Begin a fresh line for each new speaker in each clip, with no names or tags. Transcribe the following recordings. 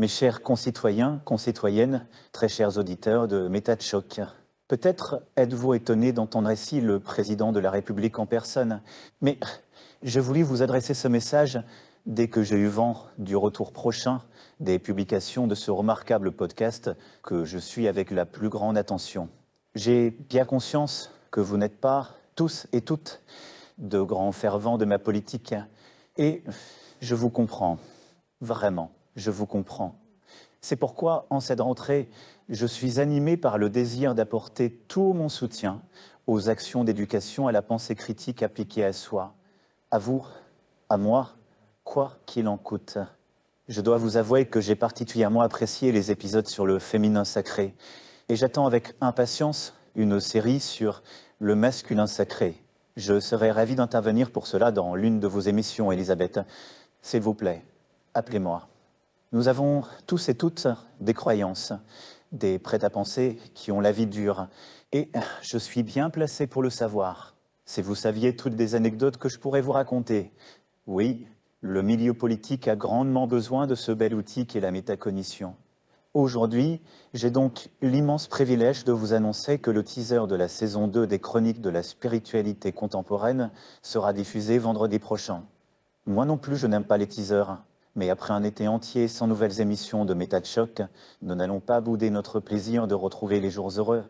mes chers concitoyens, concitoyennes, très chers auditeurs de Méta de Choc. Peut-être êtes-vous étonné d'entendre ici le président de la République en personne, mais je voulais vous adresser ce message dès que j'ai eu vent du retour prochain des publications de ce remarquable podcast que je suis avec la plus grande attention. J'ai bien conscience que vous n'êtes pas tous et toutes de grands fervents de ma politique et je vous comprends, vraiment, je vous comprends. C'est pourquoi, en cette rentrée, je suis animé par le désir d'apporter tout mon soutien aux actions d'éducation à la pensée critique appliquée à soi, à vous, à moi, quoi qu'il en coûte. Je dois vous avouer que j'ai particulièrement apprécié les épisodes sur le féminin sacré et j'attends avec impatience une série sur le masculin sacré. Je serai ravi d'intervenir pour cela dans l'une de vos émissions, Elisabeth. S'il vous plaît, appelez-moi. Nous avons tous et toutes des croyances, des prêts-à-penser qui ont la vie dure, et je suis bien placé pour le savoir. Si vous saviez toutes les anecdotes que je pourrais vous raconter, oui, le milieu politique a grandement besoin de ce bel outil qu'est la métacognition. Aujourd'hui, j'ai donc l'immense privilège de vous annoncer que le teaser de la saison 2 des Chroniques de la spiritualité contemporaine sera diffusé vendredi prochain. Moi non plus, je n'aime pas les teasers, mais après un été entier sans nouvelles émissions de Méta de Choc, nous n'allons pas bouder notre plaisir de retrouver les jours heureux.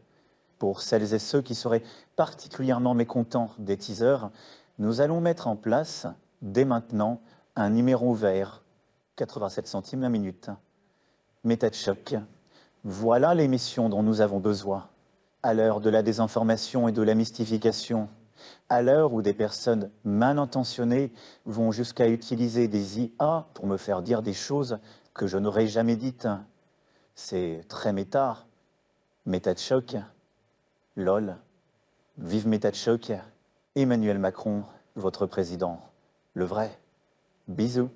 Pour celles et ceux qui seraient particulièrement mécontents des teasers, nous allons mettre en place, dès maintenant, un numéro vert, 87 centimes la minute. Méta de choc. Voilà l'émission dont nous avons besoin. À l'heure de la désinformation et de la mystification, à l'heure où des personnes mal intentionnées vont jusqu'à utiliser des IA pour me faire dire des choses que je n'aurais jamais dites. C'est très méta. Méta de choc. LOL. Vive méta de choc. Emmanuel Macron, votre président. Le vrai. Bisous.